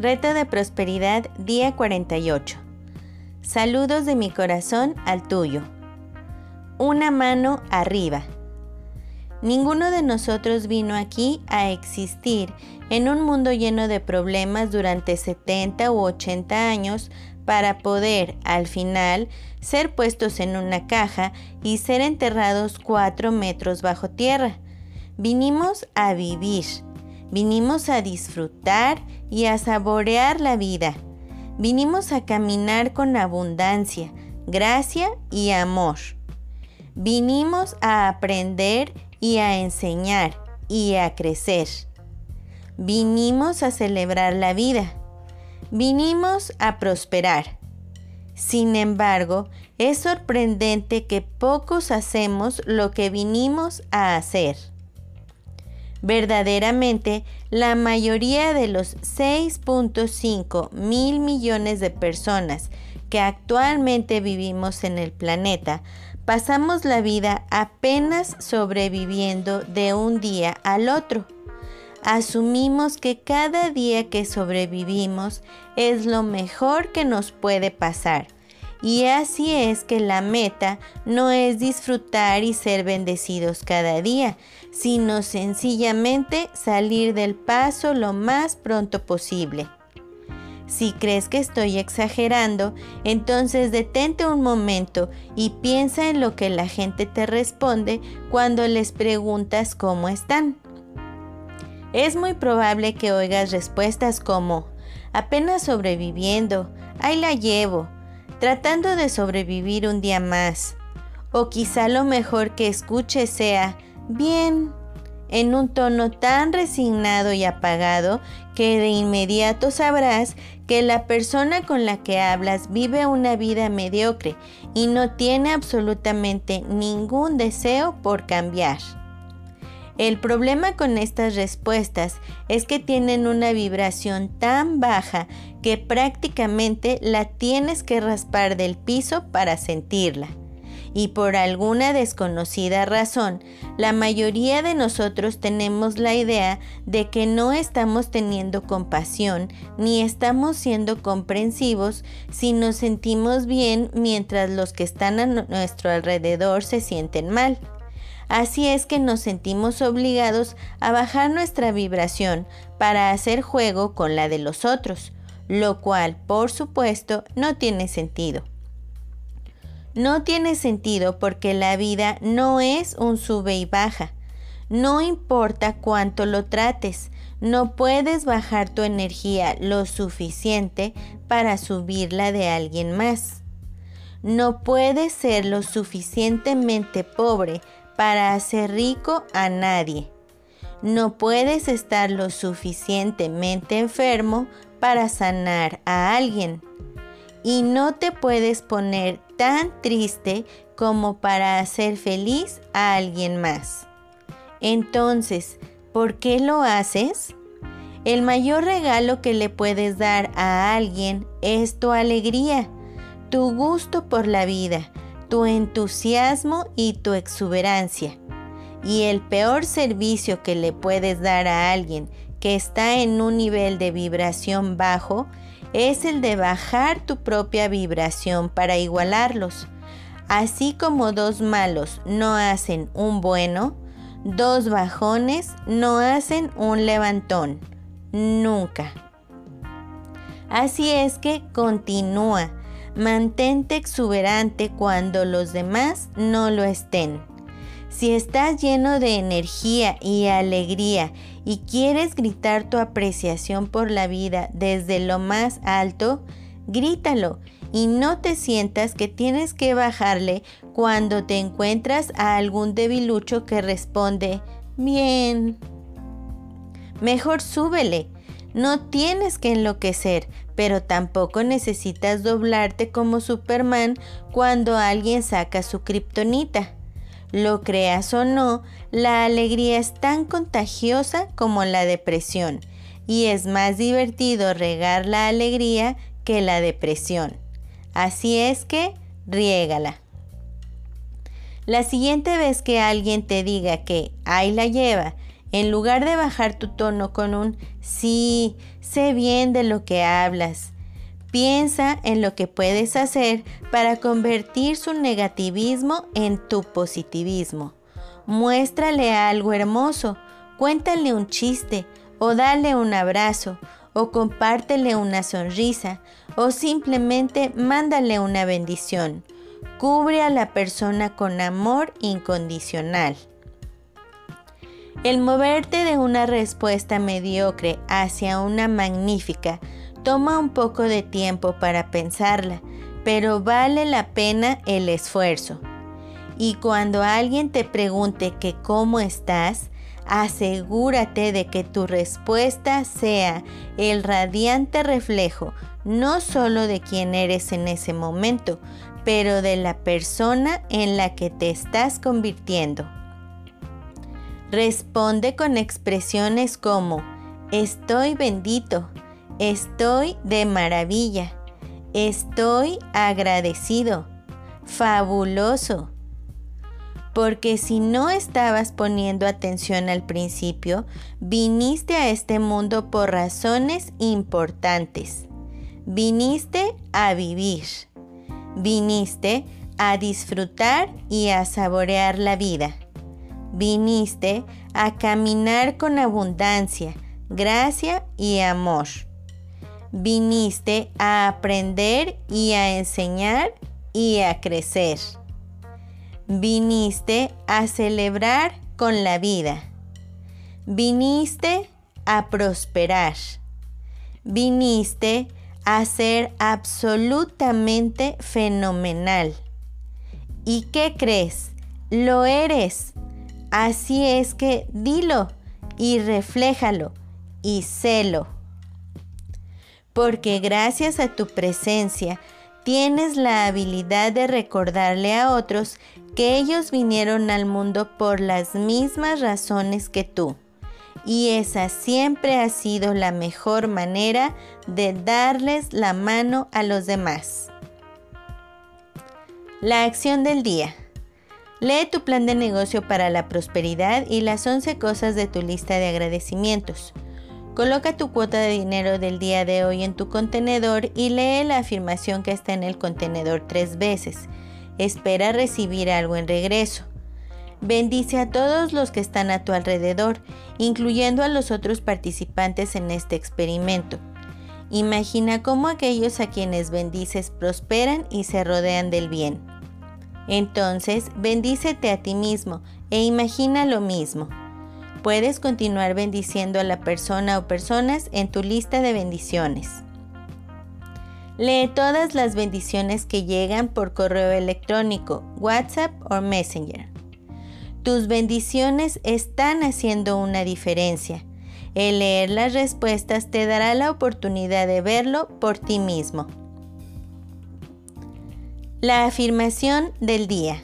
Reto de Prosperidad, día 48. Saludos de mi corazón al tuyo. Una mano arriba. Ninguno de nosotros vino aquí a existir en un mundo lleno de problemas durante 70 u 80 años para poder, al final, ser puestos en una caja y ser enterrados 4 metros bajo tierra. Vinimos a vivir Vinimos a disfrutar y a saborear la vida. Vinimos a caminar con abundancia, gracia y amor. Vinimos a aprender y a enseñar y a crecer. Vinimos a celebrar la vida. Vinimos a prosperar. Sin embargo, es sorprendente que pocos hacemos lo que vinimos a hacer. Verdaderamente, la mayoría de los 6.5 mil millones de personas que actualmente vivimos en el planeta pasamos la vida apenas sobreviviendo de un día al otro. Asumimos que cada día que sobrevivimos es lo mejor que nos puede pasar. Y así es que la meta no es disfrutar y ser bendecidos cada día, sino sencillamente salir del paso lo más pronto posible. Si crees que estoy exagerando, entonces detente un momento y piensa en lo que la gente te responde cuando les preguntas cómo están. Es muy probable que oigas respuestas como, apenas sobreviviendo, ahí la llevo, tratando de sobrevivir un día más. O quizá lo mejor que escuche sea, bien, en un tono tan resignado y apagado que de inmediato sabrás que la persona con la que hablas vive una vida mediocre y no tiene absolutamente ningún deseo por cambiar. El problema con estas respuestas es que tienen una vibración tan baja que prácticamente la tienes que raspar del piso para sentirla y por alguna desconocida razón, la mayoría de nosotros tenemos la idea de que no estamos teniendo compasión ni estamos siendo comprensivos si nos sentimos bien mientras los que están a nuestro alrededor se sienten mal. Así es que nos sentimos obligados a bajar nuestra vibración para hacer juego con la de los otros, lo cual, por supuesto, no tiene sentido. No tiene sentido porque la vida no es un sube y baja. No importa cuánto lo trates, no puedes bajar tu energía lo suficiente para subirla de alguien más. No puedes ser lo suficientemente pobre para hacer rico a nadie. No puedes estar lo suficientemente enfermo para sanar a alguien y no te puedes poner tan triste como para hacer feliz a alguien más. Entonces, ¿por qué lo haces? El mayor regalo que le puedes dar a alguien es tu alegría, tu gusto por la vida, tu entusiasmo y tu exuberancia. Y el peor servicio que le puedes dar a alguien que está en un nivel de vibración bajo es el de bajar tu propia vibración para igualarlos. Así como dos malos no hacen un bueno, dos bajones no hacen un levantón. Nunca. Así es que continúa. Mantente exuberante cuando los demás no lo estén. Si estás lleno de energía y alegría y quieres gritar tu apreciación por la vida desde lo más alto, grítalo y no te sientas que tienes que bajarle cuando te encuentras a algún debilucho que responde, bien. Mejor súbele. No tienes que enloquecer, pero tampoco necesitas doblarte como Superman cuando alguien saca su kriptonita. Lo creas o no, la alegría es tan contagiosa como la depresión y es más divertido regar la alegría que la depresión. Así es que, riégala. La siguiente vez que alguien te diga que ahí la lleva En lugar de bajar tu tono con un sí, sé bien de lo que hablas, piensa en lo que puedes hacer para convertir su negativismo en tu positivismo. Muéstrale algo hermoso, cuéntale un chiste o dale un abrazo o compártele una sonrisa o simplemente mándale una bendición. Cubre a la persona con amor incondicional. El moverte de una respuesta mediocre hacia una magnífica toma un poco de tiempo para pensarla, pero vale la pena el esfuerzo. Y cuando alguien te pregunte que cómo estás, asegúrate de que tu respuesta sea el radiante reflejo no solo de quién eres en ese momento, pero de la persona en la que te estás convirtiendo. Responde con expresiones como estoy bendito, estoy de maravilla, estoy agradecido, fabuloso. Porque si no estabas poniendo atención al principio, viniste a este mundo por razones importantes. Viniste a vivir. Viniste a disfrutar y a saborear la vida viniste a caminar con abundancia, gracia y amor. Viniste a aprender y a enseñar y a crecer. Viniste a celebrar con la vida. Viniste a prosperar. Viniste a ser absolutamente fenomenal. ¿Y qué crees? Lo eres. Así es que dilo y refléjalo y sélo. Porque gracias a tu presencia tienes la habilidad de recordarle a otros que ellos vinieron al mundo por las mismas razones que tú. Y esa siempre ha sido la mejor manera de darles la mano a los demás. La acción del día. Lee tu plan de negocio para la prosperidad y las 11 cosas de tu lista de agradecimientos. Coloca tu cuota de dinero del día de hoy en tu contenedor y lee la afirmación que está en el contenedor tres veces. Espera recibir algo en regreso. Bendice a todos los que están a tu alrededor, incluyendo a los otros participantes en este experimento. Imagina cómo aquellos a quienes bendices prosperan y se rodean del bien. Entonces, bendícete a ti mismo e imagina lo mismo. Puedes continuar bendiciendo a la persona o personas en tu lista de bendiciones. Lee todas las bendiciones que llegan por correo electrónico, WhatsApp o Messenger. Tus bendiciones están haciendo una diferencia. El leer las respuestas te dará la oportunidad de verlo por ti mismo. La afirmación del día.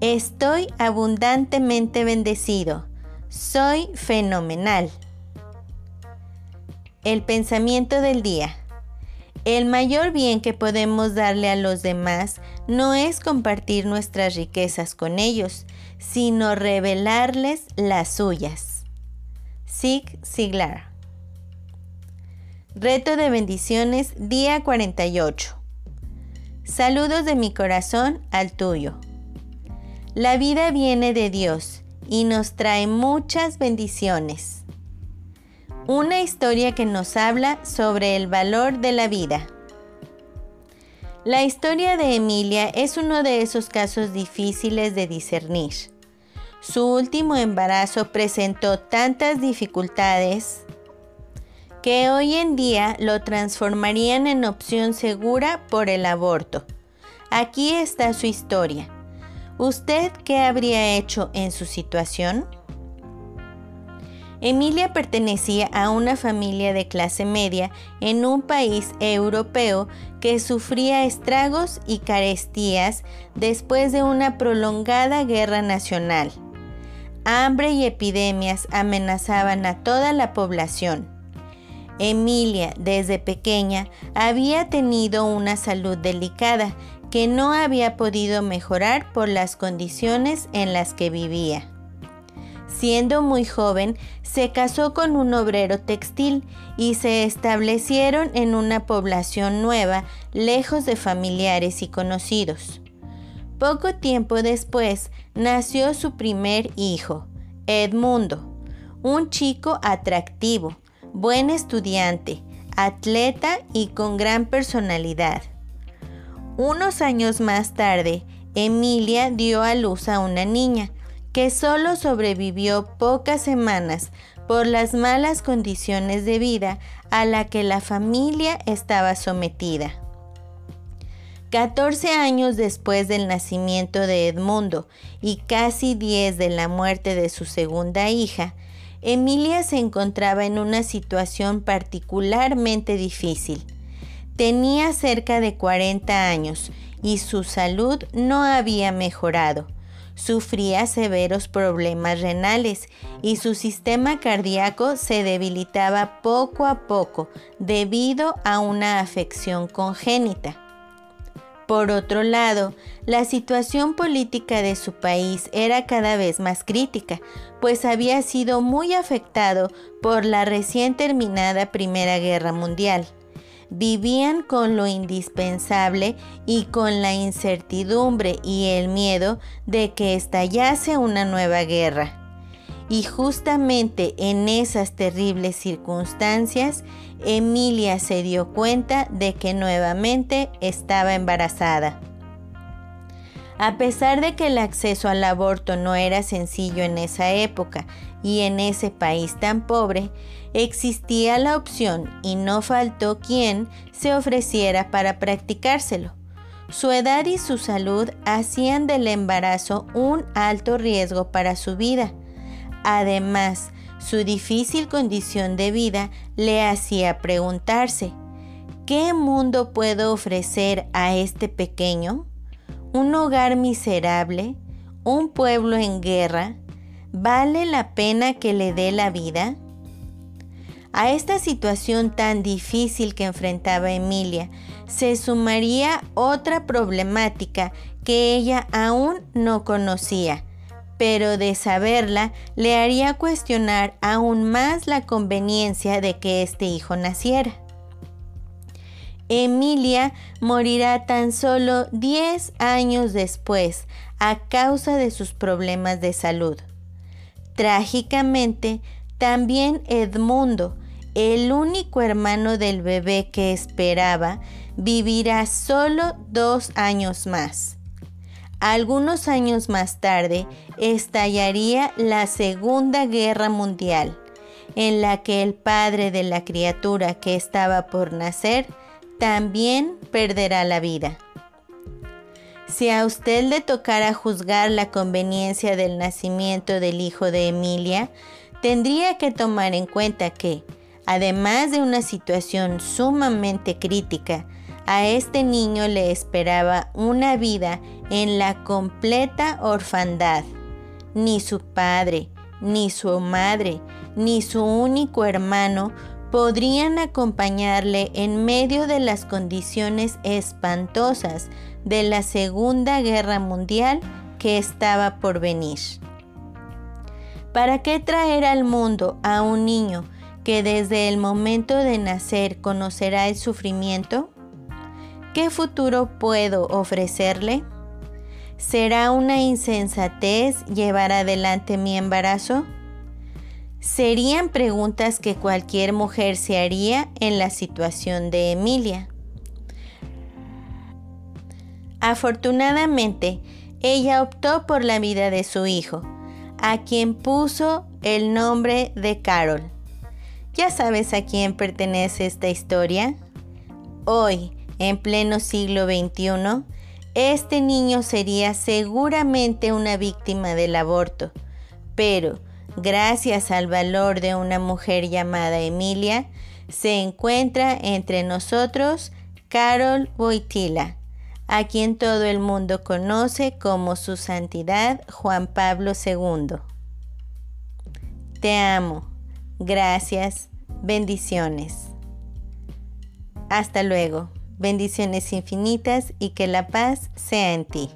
Estoy abundantemente bendecido. Soy fenomenal. El pensamiento del día. El mayor bien que podemos darle a los demás no es compartir nuestras riquezas con ellos, sino revelarles las suyas. Sig Siglar. Reto de bendiciones, día 48. Saludos de mi corazón al tuyo. La vida viene de Dios y nos trae muchas bendiciones. Una historia que nos habla sobre el valor de la vida. La historia de Emilia es uno de esos casos difíciles de discernir. Su último embarazo presentó tantas dificultades que hoy en día lo transformarían en opción segura por el aborto. Aquí está su historia. ¿Usted qué habría hecho en su situación? Emilia pertenecía a una familia de clase media en un país europeo que sufría estragos y carestías después de una prolongada guerra nacional. Hambre y epidemias amenazaban a toda la población. Emilia, desde pequeña, había tenido una salud delicada que no había podido mejorar por las condiciones en las que vivía. Siendo muy joven, se casó con un obrero textil y se establecieron en una población nueva, lejos de familiares y conocidos. Poco tiempo después nació su primer hijo, Edmundo, un chico atractivo, buen estudiante, atleta y con gran personalidad. Unos años más tarde, Emilia dio a luz a una niña, que solo sobrevivió pocas semanas por las malas condiciones de vida a la que la familia estaba sometida. 14 años después del nacimiento de Edmundo y casi 10 de la muerte de su segunda hija, Emilia se encontraba en una situación particularmente difícil. Tenía cerca de 40 años y su salud no había mejorado sufría severos problemas renales y su sistema cardíaco se debilitaba poco a poco debido a una afección congénita. Por otro lado, la situación política de su país era cada vez más crítica, pues había sido muy afectado por la recién terminada Primera Guerra Mundial vivían con lo indispensable y con la incertidumbre y el miedo de que estallase una nueva guerra. Y justamente en esas terribles circunstancias, Emilia se dio cuenta de que nuevamente estaba embarazada. A pesar de que el acceso al aborto no era sencillo en esa época y en ese país tan pobre, existía la opción y no faltó quien se ofreciera para practicárselo. Su edad y su salud hacían del embarazo un alto riesgo para su vida. Además, su difícil condición de vida le hacía preguntarse, ¿qué mundo puedo ofrecer a este pequeño? ¿Un hogar miserable? ¿Un pueblo en guerra? ¿Vale la pena que le dé la vida? A esta situación tan difícil que enfrentaba Emilia se sumaría otra problemática que ella aún no conocía, pero de saberla le haría cuestionar aún más la conveniencia de que este hijo naciera. Emilia morirá tan solo 10 años después a causa de sus problemas de salud. Trágicamente, también Edmundo, el único hermano del bebé que esperaba, vivirá solo dos años más. Algunos años más tarde estallaría la Segunda Guerra Mundial, en la que el padre de la criatura que estaba por nacer también perderá la vida. Si a usted le tocara juzgar la conveniencia del nacimiento del hijo de Emilia, tendría que tomar en cuenta que, Además de una situación sumamente crítica, a este niño le esperaba una vida en la completa orfandad. Ni su padre, ni su madre, ni su único hermano podrían acompañarle en medio de las condiciones espantosas de la Segunda Guerra Mundial que estaba por venir. ¿Para qué traer al mundo a un niño que desde el momento de nacer conocerá el sufrimiento? ¿Qué futuro puedo ofrecerle? ¿Será una insensatez llevar adelante mi embarazo? Serían preguntas que cualquier mujer se haría en la situación de Emilia. Afortunadamente, ella optó por la vida de su hijo, a quien puso el nombre de Carol. ¿Ya sabes a quién pertenece esta historia? Hoy, en pleno siglo XXI, este niño sería seguramente una víctima del aborto, pero gracias al valor de una mujer llamada Emilia, se encuentra entre nosotros Carol Boitila, a quien todo el mundo conoce como su santidad Juan Pablo II. Te amo. Gracias. Bendiciones. Hasta luego. Bendiciones infinitas y que la paz sea en ti.